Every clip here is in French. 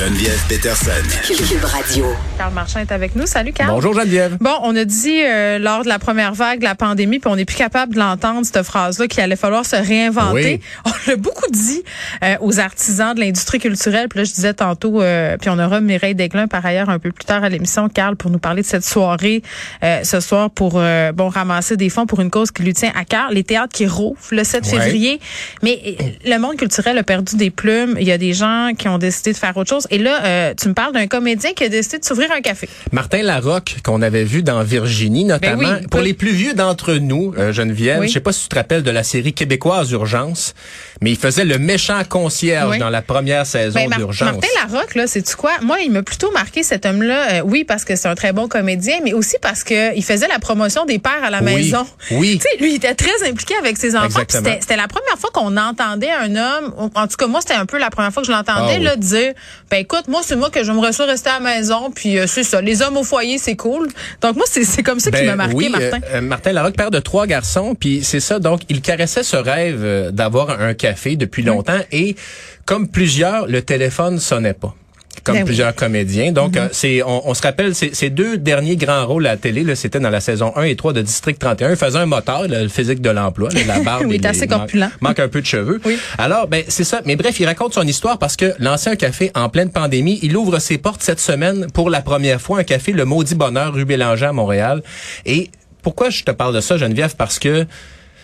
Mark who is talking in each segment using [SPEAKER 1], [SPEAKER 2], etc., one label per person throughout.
[SPEAKER 1] Geneviève Peterson.
[SPEAKER 2] Cube Radio.
[SPEAKER 3] Carl Marchand est avec nous. Salut, Carl.
[SPEAKER 4] Bonjour Geneviève.
[SPEAKER 3] Bon, on a dit euh, lors de la première vague de la pandémie, puis on n'est plus capable de l'entendre, cette phrase-là, qu'il allait falloir se réinventer.
[SPEAKER 4] Oui.
[SPEAKER 3] On l'a beaucoup dit euh, aux artisans de l'industrie culturelle. Puis là, je disais tantôt, euh, puis on aura Mireille Desglin par ailleurs un peu plus tard à l'émission, Carl, pour nous parler de cette soirée euh, ce soir pour euh, bon ramasser des fonds pour une cause qui lui tient à cœur. Les théâtres qui rouvrent le 7
[SPEAKER 4] Ouais.
[SPEAKER 3] février. Mais euh, le monde culturel a perdu des plumes. Il y a des gens qui ont décidé de faire autre chose. Et là, euh, tu me parles d'un comédien qui a décidé de s'ouvrir un café.
[SPEAKER 4] Martin Larocque, qu'on avait vu dans Virginie notamment.
[SPEAKER 3] Ben oui,
[SPEAKER 4] Pour
[SPEAKER 3] oui.
[SPEAKER 4] les plus vieux d'entre nous, euh, Geneviève,
[SPEAKER 3] Oui.
[SPEAKER 4] je sais pas si tu te rappelles de la série québécoise Urgence, mais il faisait le méchant concierge dans la première saison
[SPEAKER 3] Ben, Mar-
[SPEAKER 4] d'Urgence.
[SPEAKER 3] Martin Larocque, là, c'est tu quoi? Moi, il m'a plutôt marqué cet homme-là. euh, oui, parce que c'est un très bon comédien, mais aussi parce que il faisait la promotion des pères à la maison.
[SPEAKER 4] Oui.
[SPEAKER 3] Tu sais, lui, il était très impliqué avec ses enfants. C'était la première fois qu'on entendait un homme, en tout cas, moi, c'était un peu la première fois que je l'entendais,
[SPEAKER 4] Ah
[SPEAKER 3] là, dire, ben, écoute, moi, c'est moi que j'aimerais ça rester à la maison, puis euh, c'est ça. Les hommes au foyer, c'est cool. Donc, moi, c'est c'est comme ça
[SPEAKER 4] Ben
[SPEAKER 3] m'a marqué,
[SPEAKER 4] oui,
[SPEAKER 3] Martin.
[SPEAKER 4] euh, euh, Martin Larocque, père de trois garçons, puis c'est ça. Donc, il caressait ce rêve euh, d'avoir un café depuis longtemps, et comme plusieurs, le téléphone sonnait pas. Comme
[SPEAKER 3] Ben oui.
[SPEAKER 4] plusieurs comédiens. Donc,
[SPEAKER 3] Mm-hmm.
[SPEAKER 4] euh, c'est, on, on se rappelle, ces deux derniers grands rôles à la télé, c'était dans la saison 1 et 3 de District 31. Il faisait un moteur, là, le physique de l'emploi, la barbe.
[SPEAKER 3] Oui, assez corpulent.
[SPEAKER 4] Manque un peu de cheveux.
[SPEAKER 3] Oui.
[SPEAKER 4] Alors, ben, c'est ça. Mais bref, il raconte son histoire parce que lancer un café en pleine pandémie, il ouvre ses portes cette semaine pour la première fois, un café Le Maudit Bonheur, rue Bélanger à Montréal. Et pourquoi je te parle de ça, Geneviève? Parce que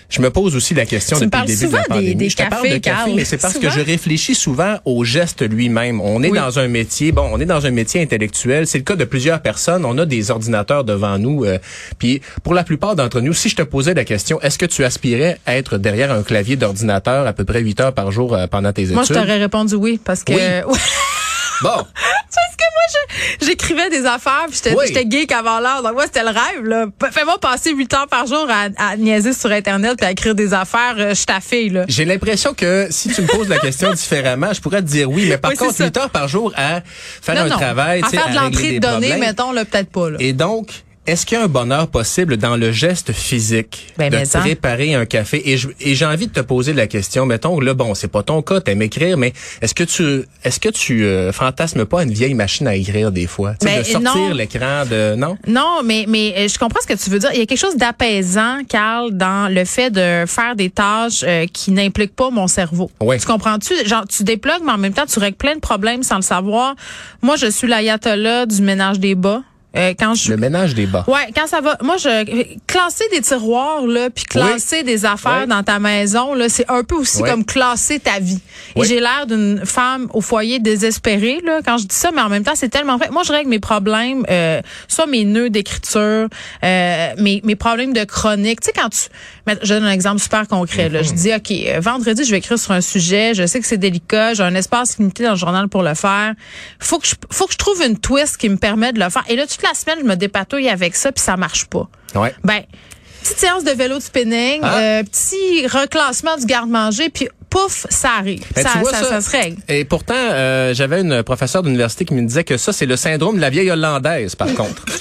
[SPEAKER 4] je me pose aussi la question
[SPEAKER 3] Tu
[SPEAKER 4] depuis le début de la
[SPEAKER 3] souvent des-
[SPEAKER 4] pandémie.
[SPEAKER 3] des
[SPEAKER 4] je te parle
[SPEAKER 3] cafés,
[SPEAKER 4] de café, mais c'est parce
[SPEAKER 3] Souvent?
[SPEAKER 4] que je réfléchis souvent au geste lui-même. On est
[SPEAKER 3] Oui.
[SPEAKER 4] dans un métier, bon, on est dans un métier intellectuel. C'est le cas de plusieurs personnes. On a des ordinateurs devant nous. euh, puis pour la plupart d'entre nous, si je te posais la question, est-ce que tu aspirais à être derrière un clavier d'ordinateur à peu près 8 heures par jour euh, pendant tes
[SPEAKER 3] Moi, je
[SPEAKER 4] études?
[SPEAKER 3] t'aurais répondu oui, parce que...
[SPEAKER 4] Oui. Bon,
[SPEAKER 3] Parce que moi, j'écrivais des affaires, puis j'étais
[SPEAKER 4] Oui.
[SPEAKER 3] j'étais geek avant l'heure. Donc, moi, c'était le rêve. là. Fais-moi passer huit heures par jour à, à niaiser sur Internet puis à écrire des affaires. euh, Je suis ta fille, là.
[SPEAKER 4] j'ai l'impression que si tu me poses la question différemment, je pourrais te dire oui, mais par
[SPEAKER 3] Oui,
[SPEAKER 4] contre,
[SPEAKER 3] ça.
[SPEAKER 4] 8 heures par jour à faire
[SPEAKER 3] non,
[SPEAKER 4] un
[SPEAKER 3] non.
[SPEAKER 4] travail,
[SPEAKER 3] à
[SPEAKER 4] tu sais,
[SPEAKER 3] faire de l'entrée de données, mettons, là, peut-être pas, là.
[SPEAKER 4] Et donc, est-ce qu'il y a un bonheur possible dans le geste physique
[SPEAKER 3] Ben,
[SPEAKER 4] de préparer un café? Et je- et j'ai envie de te poser la question. Mettons, là, bon, c'est pas ton cas, t'aimes écrire, mais est-ce que tu, est-ce que tu euh, fantasmes pas une vieille machine à écrire des fois,
[SPEAKER 3] Ben,
[SPEAKER 4] de sortir
[SPEAKER 3] non.
[SPEAKER 4] l'écran de non?
[SPEAKER 3] Non, mais mais euh, je comprends ce que tu veux dire. Il y a quelque chose d'apaisant, Carl, dans le fait de faire des tâches euh, qui n'impliquent pas mon cerveau.
[SPEAKER 4] Ouais.
[SPEAKER 3] Tu comprends-tu? Genre, tu déplugues, mais en même temps, tu règles plein de problèmes sans le savoir. Moi, je suis l'ayatollah du ménage des bas. Euh, quand je
[SPEAKER 4] Le ménage des bas.
[SPEAKER 3] Ouais, quand ça va. Moi, je classer des tiroirs là, puis classer des affaires dans ta maison là, c'est un peu aussi comme classer ta vie. Et j'ai l'air d'une femme au foyer désespérée là quand je dis ça, mais en même temps c'est tellement vrai. Moi, je règle mes problèmes, euh, soit mes nœuds d'écriture, euh, mes mes problèmes de chronique. Tu sais quand tu, mais je donne un exemple super concret là. Je dis ok, euh, vendredi je vais écrire sur un sujet, je sais que c'est délicat, j'ai un espace limité dans le journal pour le faire. Faut que je, faut que je trouve une twist qui me permet de le faire. Et là toute la semaine je me dépatouille avec ça puis ça marche pas.
[SPEAKER 4] Ouais.
[SPEAKER 3] Ben, petite séance de vélo de spinning,
[SPEAKER 4] Ah.
[SPEAKER 3] euh, petit reclassement du garde-manger, puis pouf, ça arrive.
[SPEAKER 4] Ben,
[SPEAKER 3] ça,
[SPEAKER 4] tu vois
[SPEAKER 3] ça, ça se règle.
[SPEAKER 4] Et pourtant, euh, j'avais une professeure d'université qui me disait que ça, c'est le syndrome de la vieille hollandaise, par contre.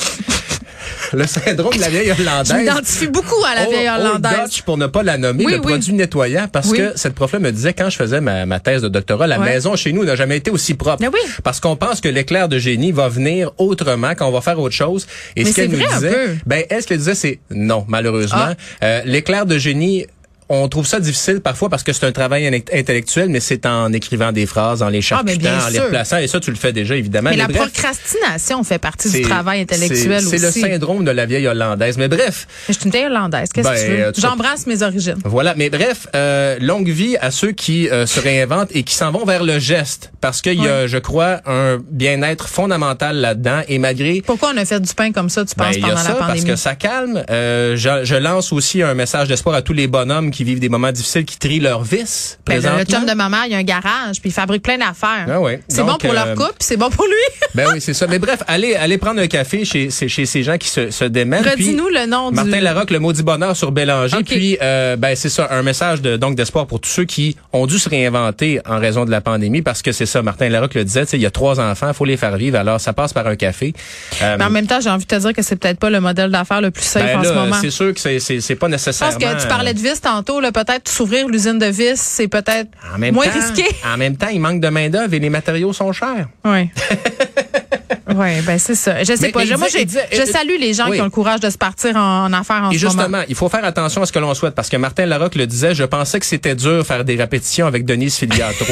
[SPEAKER 4] le syndrome de la vieille
[SPEAKER 3] Je
[SPEAKER 4] hollandaise.
[SPEAKER 3] m'identifie beaucoup à la vieille
[SPEAKER 4] Old- Old
[SPEAKER 3] hollandaise.
[SPEAKER 4] Dutch, pour ne pas la nommer,
[SPEAKER 3] Oui,
[SPEAKER 4] le
[SPEAKER 3] oui.
[SPEAKER 4] produit nettoyant, parce
[SPEAKER 3] Oui.
[SPEAKER 4] que cette prof-là me disait quand je faisais ma, ma thèse de doctorat, la
[SPEAKER 3] Ouais.
[SPEAKER 4] maison chez nous n'a jamais été aussi propre.
[SPEAKER 3] Mais oui.
[SPEAKER 4] Parce qu'on pense que l'éclair de génie va venir autrement quand on va faire autre chose. Et
[SPEAKER 3] Mais
[SPEAKER 4] ce qu'elle nous disait, ben elle ce qu'elle disait c'est non malheureusement.
[SPEAKER 3] Ah.
[SPEAKER 4] Euh, l'éclair de génie on trouve ça difficile parfois parce que c'est un travail intellectuel, mais c'est en écrivant des phrases, en les
[SPEAKER 3] Ah,
[SPEAKER 4] charcutant, en les
[SPEAKER 3] sûr.
[SPEAKER 4] replaçant. Et ça, tu le fais déjà, évidemment.
[SPEAKER 3] Mais la
[SPEAKER 4] bref,
[SPEAKER 3] procrastination fait partie du travail intellectuel aussi.
[SPEAKER 4] C'est le syndrome de la vieille hollandaise. Mais bref,
[SPEAKER 3] Mais je suis une vieille hollandaise. Qu'est-ce
[SPEAKER 4] Ben,
[SPEAKER 3] que tu
[SPEAKER 4] euh,
[SPEAKER 3] veux?
[SPEAKER 4] tu-
[SPEAKER 3] J'embrasse mes origines.
[SPEAKER 4] Voilà, mais bref, euh, longue vie à ceux qui euh, se réinventent et qui s'en vont vers le geste, parce qu'il y a, je crois, un bien-être fondamental là-dedans. Et malgré
[SPEAKER 3] Pourquoi on a fait du pain comme ça, tu
[SPEAKER 4] ben,
[SPEAKER 3] penses,
[SPEAKER 4] il y a
[SPEAKER 3] pendant
[SPEAKER 4] ça,
[SPEAKER 3] la
[SPEAKER 4] parce
[SPEAKER 3] pandémie?
[SPEAKER 4] que ça calme. Euh, je, je lance aussi un message d'espoir à tous les bonhommes qui vivent des moments difficiles, qui trient leur vice
[SPEAKER 3] Ben, le
[SPEAKER 4] présentement.
[SPEAKER 3] chum de ma mère, il a un garage, puis il fabrique plein d'affaires.
[SPEAKER 4] Ah ouais.
[SPEAKER 3] C'est bon pour leur
[SPEAKER 4] euh,
[SPEAKER 3] couple, c'est bon pour lui.
[SPEAKER 4] Ben oui, c'est ça. Mais bref, allez, allez prendre un café chez, chez, ces gens qui se, se démènent.
[SPEAKER 3] Redis-nous le nom du...
[SPEAKER 4] Martin Larocque, le maudit bonheur sur Bélanger.
[SPEAKER 3] Ok.
[SPEAKER 4] Puis, euh, ben c'est ça, un message de donc d'espoir pour tous ceux qui ont dû se réinventer en raison de la pandémie, parce que c'est ça, Martin Larocque le disait, il y a trois enfants, faut les faire vivre, alors ça passe par un café. Euh,
[SPEAKER 3] Mais en même temps, j'ai envie de te dire que c'est peut-être pas le modèle d'affaires le plus safe
[SPEAKER 4] ben
[SPEAKER 3] en ce moment.
[SPEAKER 4] c'est sûr que c'est pas nécessairement.
[SPEAKER 3] pense que tu parlais de vis tantôt. Tantôt, peut-être s'ouvrir l'usine de vis, c'est peut-être
[SPEAKER 4] En même
[SPEAKER 3] moins
[SPEAKER 4] temps,
[SPEAKER 3] risqué.
[SPEAKER 4] En même temps, il manque de main-d'œuvre et les matériaux sont chers.
[SPEAKER 3] Oui. oui, ben c'est ça. Je sais
[SPEAKER 4] Mais-
[SPEAKER 3] pas.
[SPEAKER 4] mais
[SPEAKER 3] Je- moi,
[SPEAKER 4] disait-
[SPEAKER 3] je salue les gens
[SPEAKER 4] oui.
[SPEAKER 3] qui ont le courage de se partir en, en affaires en
[SPEAKER 4] Et
[SPEAKER 3] ce moment.
[SPEAKER 4] justement, il faut faire attention à ce que l'on souhaite parce que Martin Larocque le disait, je pensais que c'était dur faire des répétitions avec Denise Filiatro.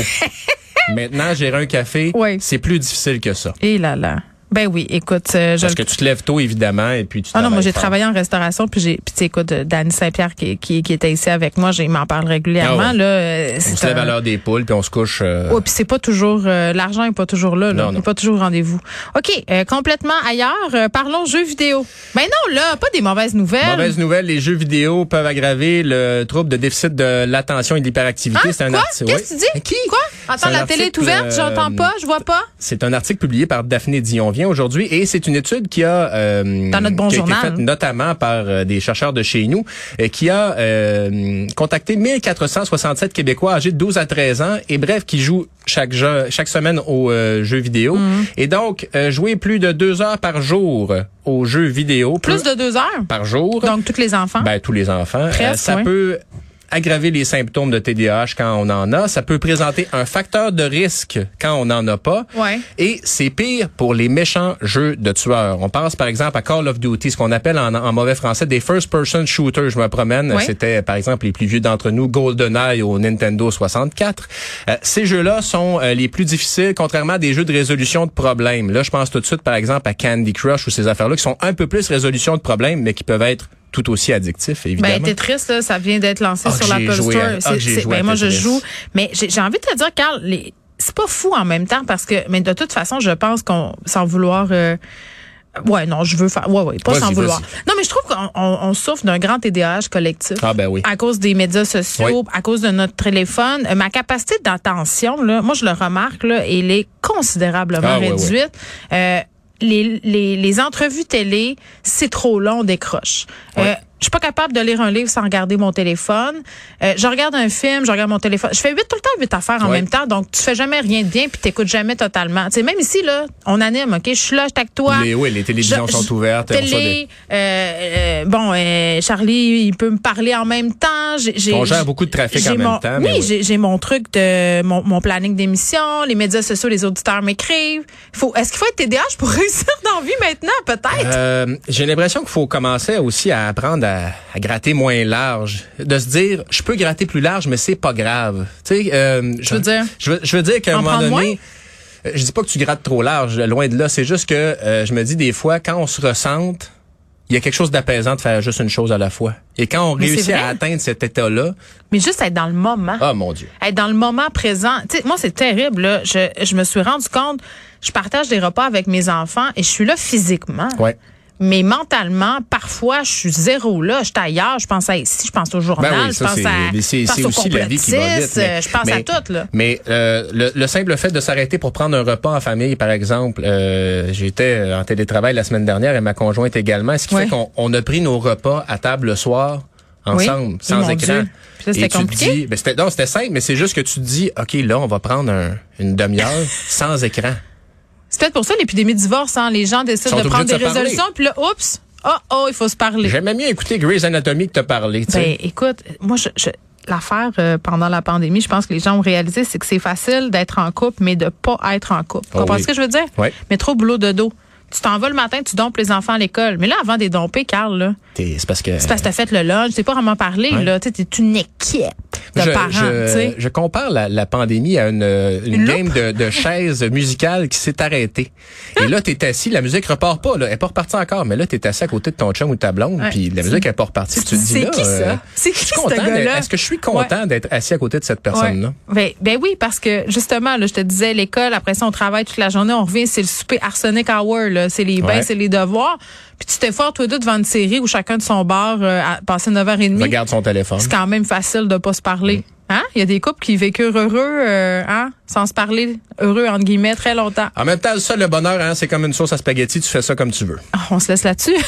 [SPEAKER 4] Maintenant, gérer un café,
[SPEAKER 3] Oui.
[SPEAKER 4] c'est plus difficile que ça.
[SPEAKER 3] Et là là. Ben oui, écoute, euh, je
[SPEAKER 4] Parce que tu te lèves tôt, évidemment, et puis tu
[SPEAKER 3] Ah non, moi j'ai travaillé en restauration puis j'ai puis écoute euh, Dany Saint-Pierre qui, qui qui était ici avec moi, j'ai il m'en parle régulièrement
[SPEAKER 4] Ah
[SPEAKER 3] là, euh,
[SPEAKER 4] On se lève
[SPEAKER 3] un-
[SPEAKER 4] à l'heure des poules, puis on se couche... euh,
[SPEAKER 3] Ouais, puis c'est pas toujours euh, l'argent est pas toujours là, là.
[SPEAKER 4] Non,
[SPEAKER 3] Il est
[SPEAKER 4] non.
[SPEAKER 3] pas toujours au rendez-vous. OK, complètement ailleurs, parlons jeux vidéo. Ben non là, pas des mauvaises nouvelles.
[SPEAKER 4] Mauvaise nouvelle, les jeux vidéo peuvent aggraver le trouble de déficit de l'attention et de l'hyperactivité.
[SPEAKER 3] Hein?
[SPEAKER 4] C'est un
[SPEAKER 3] Quoi?
[SPEAKER 4] article.
[SPEAKER 3] Qu'est-ce que tu dis?
[SPEAKER 4] Qui?
[SPEAKER 3] Quoi? Attends, la télé est ouverte, j'entends pas, je vois pas.
[SPEAKER 4] C'est un article publié par Daphné Dion aujourd'hui et c'est une étude qui a euh,
[SPEAKER 3] Dans notre bon
[SPEAKER 4] qui a été faite notamment par euh, des chercheurs de chez nous et qui a euh, contacté 1467 Québécois âgés de 12 à 13 ans et bref qui jouent chaque jeu, chaque semaine aux euh, jeux vidéo
[SPEAKER 3] Mhm.
[SPEAKER 4] et donc euh, jouer plus de deux heures par jour aux jeux vidéo
[SPEAKER 3] Plus de deux heures?
[SPEAKER 4] par jour
[SPEAKER 3] Donc tous les enfants?
[SPEAKER 4] ben, tous les enfants. Ça
[SPEAKER 3] oui.
[SPEAKER 4] peut aggraver les symptômes de TDAH quand on en a. Ça peut présenter un facteur de risque quand on n'en a pas.
[SPEAKER 3] Ouais.
[SPEAKER 4] Et c'est pire pour les méchants jeux de tueurs. On pense par exemple à Call of Duty, ce qu'on appelle en, en mauvais français des first-person shooters. Je me promène.
[SPEAKER 3] Ouais.
[SPEAKER 4] C'était par exemple les plus vieux d'entre nous, GoldenEye au Nintendo 64. Euh, ces jeux-là sont euh, les plus difficiles, contrairement à des jeux de résolution de problèmes. Là, je pense tout de suite par exemple à Candy Crush ou ces affaires-là qui sont un peu plus résolution de problèmes, mais qui peuvent être tout aussi addictifs, évidemment.
[SPEAKER 3] Ben, Tetris, là, ça vient d'être lancé
[SPEAKER 4] Ah,
[SPEAKER 3] sur l'Apple Store.
[SPEAKER 4] à- ah, joué
[SPEAKER 3] ben, moi, je joue. Mais j'ai j'ai envie de te dire, Carl, les- c'est pas fou en même temps parce que, mais de toute façon, je pense qu'on, sans vouloir, euh, ouais, non, je veux faire, ouais, ouais, pas sans vouloir. Non, mais je trouve qu'on on, on souffre d'un grand TDAH collectif.
[SPEAKER 4] Ah ben oui.
[SPEAKER 3] À cause des médias sociaux, à cause de notre téléphone, Euh, ma capacité d'attention, là, moi je le remarque, là, elle est considérablement
[SPEAKER 4] Ah,
[SPEAKER 3] réduite. Euh, les, les, les entrevues télé, c'est trop long, on décroche.
[SPEAKER 4] Ouais.
[SPEAKER 3] Euh, je suis pas capable de lire un livre sans regarder mon téléphone. Euh, je regarde un film, je regarde mon téléphone. Je fais huit tout le temps huit affaires en même temps, donc tu fais jamais rien de bien puis t'écoutes jamais totalement. Tu sais, même ici là, on anime, ok, je suis là, je avec toi.
[SPEAKER 4] Les- oui, les télévisions
[SPEAKER 3] Je-
[SPEAKER 4] sont
[SPEAKER 3] je-
[SPEAKER 4] ouvertes.
[SPEAKER 3] euh, euh, bon, euh, Charlie, il peut me parler en même temps. J'ai-
[SPEAKER 4] On gère beaucoup de trafic en même
[SPEAKER 3] mon-
[SPEAKER 4] temps,
[SPEAKER 3] Oui,
[SPEAKER 4] mais oui.
[SPEAKER 3] j'ai j'ai mon truc de mon, mon planning d'émission, les médias sociaux, les auditeurs m'écrivent. Faut, est-ce qu'il faut être TDAH pour réussir dans la vie maintenant, peut-être?
[SPEAKER 4] Euh, J'ai l'impression qu'il faut commencer aussi à apprendre à, à gratter moins large, de se dire je peux gratter plus large mais c'est pas grave. Tu sais, euh, je
[SPEAKER 3] veux dire?
[SPEAKER 4] je veux, je veux dire qu'à un
[SPEAKER 3] En
[SPEAKER 4] moment donné,
[SPEAKER 3] moins?
[SPEAKER 4] euh, je dis pas que tu grattes trop large, loin de là. C'est juste que euh, je me dis des fois quand on se ressente, il y a quelque chose d'apaisant de faire juste une chose à la fois. Et quand on
[SPEAKER 3] Mais
[SPEAKER 4] réussit à atteindre cet état-là,
[SPEAKER 3] Mais juste être dans le moment.
[SPEAKER 4] oh mon Dieu.
[SPEAKER 3] être dans le moment présent. Tu sais, moi, c'est terrible. Là. Je, je me suis rendu compte, je partage des repas avec mes enfants et je suis là physiquement.
[SPEAKER 4] Ouais.
[SPEAKER 3] Mais mentalement, parfois, je suis zéro là. Je suis ailleurs. Je pense à ici, je pense au journal,
[SPEAKER 4] Ben oui,
[SPEAKER 3] je pense à,
[SPEAKER 4] c'est- aussi la vie qui va vite,
[SPEAKER 3] complotistes,
[SPEAKER 4] mais-
[SPEAKER 3] je pense
[SPEAKER 4] mais-
[SPEAKER 3] à tout. Là.
[SPEAKER 4] Mais euh, le, le simple fait de s'arrêter pour prendre un repas en famille, par exemple, euh, j'étais en télétravail la semaine dernière et ma conjointe également, ce qui fait qu'on on a pris nos repas à table le soir ensemble,
[SPEAKER 3] Oui.
[SPEAKER 4] sans écran.
[SPEAKER 3] Puis là, c'était
[SPEAKER 4] Et tu te
[SPEAKER 3] compliqué?
[SPEAKER 4] dis- ben, c'était, non, c'était simple, mais c'est juste que tu te dis, OK, là, on va prendre un- une demi-heure sans écran.
[SPEAKER 3] C'est peut-être pour ça l'épidémie de divorce. Hein? Les gens décident de prendre des
[SPEAKER 4] de
[SPEAKER 3] résolutions, puis là, oups, oh, oh, il faut se parler.
[SPEAKER 4] J'aimais mieux écouter Grey's Anatomy que te parler.
[SPEAKER 3] Ben, écoute, moi, je, je- l'affaire euh, pendant la pandémie, je pense que les gens ont réalisé, c'est que c'est facile d'être en couple, mais de pas être en couple.
[SPEAKER 4] Oh
[SPEAKER 3] Comprends
[SPEAKER 4] oui.
[SPEAKER 3] ce que je veux dire?
[SPEAKER 4] Oui.
[SPEAKER 3] Mais trop boulot de dos. Tu t'en vas le matin, tu dompes les enfants à l'école. Mais là, avant de les domper, Carl, là,
[SPEAKER 4] T'es- C'est parce que...
[SPEAKER 3] c'est parce que t'as fait le lunch, c'est pas vraiment parler,
[SPEAKER 4] Ouais.
[SPEAKER 3] là. T'es une équipe de
[SPEAKER 4] je,
[SPEAKER 3] parents,
[SPEAKER 4] je- je compare la, la pandémie à une, une,
[SPEAKER 3] Une
[SPEAKER 4] game de, de chaises musicales qui s'est arrêtée. Et là, t'es assis, la musique repart pas, là. Elle est pas repartie encore, mais là, t'es assis à côté de ton chum ou ta blonde, puis la musique est pas repartie. Tu te dis
[SPEAKER 3] C'est
[SPEAKER 4] là,
[SPEAKER 3] qui, ça?
[SPEAKER 4] euh,
[SPEAKER 3] C'est qui?
[SPEAKER 4] Est-ce que je suis content d'être assis à côté de cette personne-là?
[SPEAKER 3] Ouais. Ben, ben oui, parce que justement, là, je te disais, l'école, après ça, on travaille toute la journée, on revient, c'est le souper arsenic hour, là. C'est les bains,
[SPEAKER 4] Ouais.
[SPEAKER 3] c'est les devoirs. Puis tu t'es fort, toi deux, devant une série où chacun de son bar euh, a passé 9h30.
[SPEAKER 4] Regarde son téléphone.
[SPEAKER 3] C'est quand même facile de pas se parler.
[SPEAKER 4] Mm.
[SPEAKER 3] Hein? Il y a des couples qui vécurent heureux, euh, hein? Sans se parler, heureux, entre guillemets, très longtemps.
[SPEAKER 4] En même temps, ça, le bonheur, hein, c'est comme une sauce à spaghetti, tu fais ça comme tu veux.
[SPEAKER 3] Ah, on se laisse là-dessus.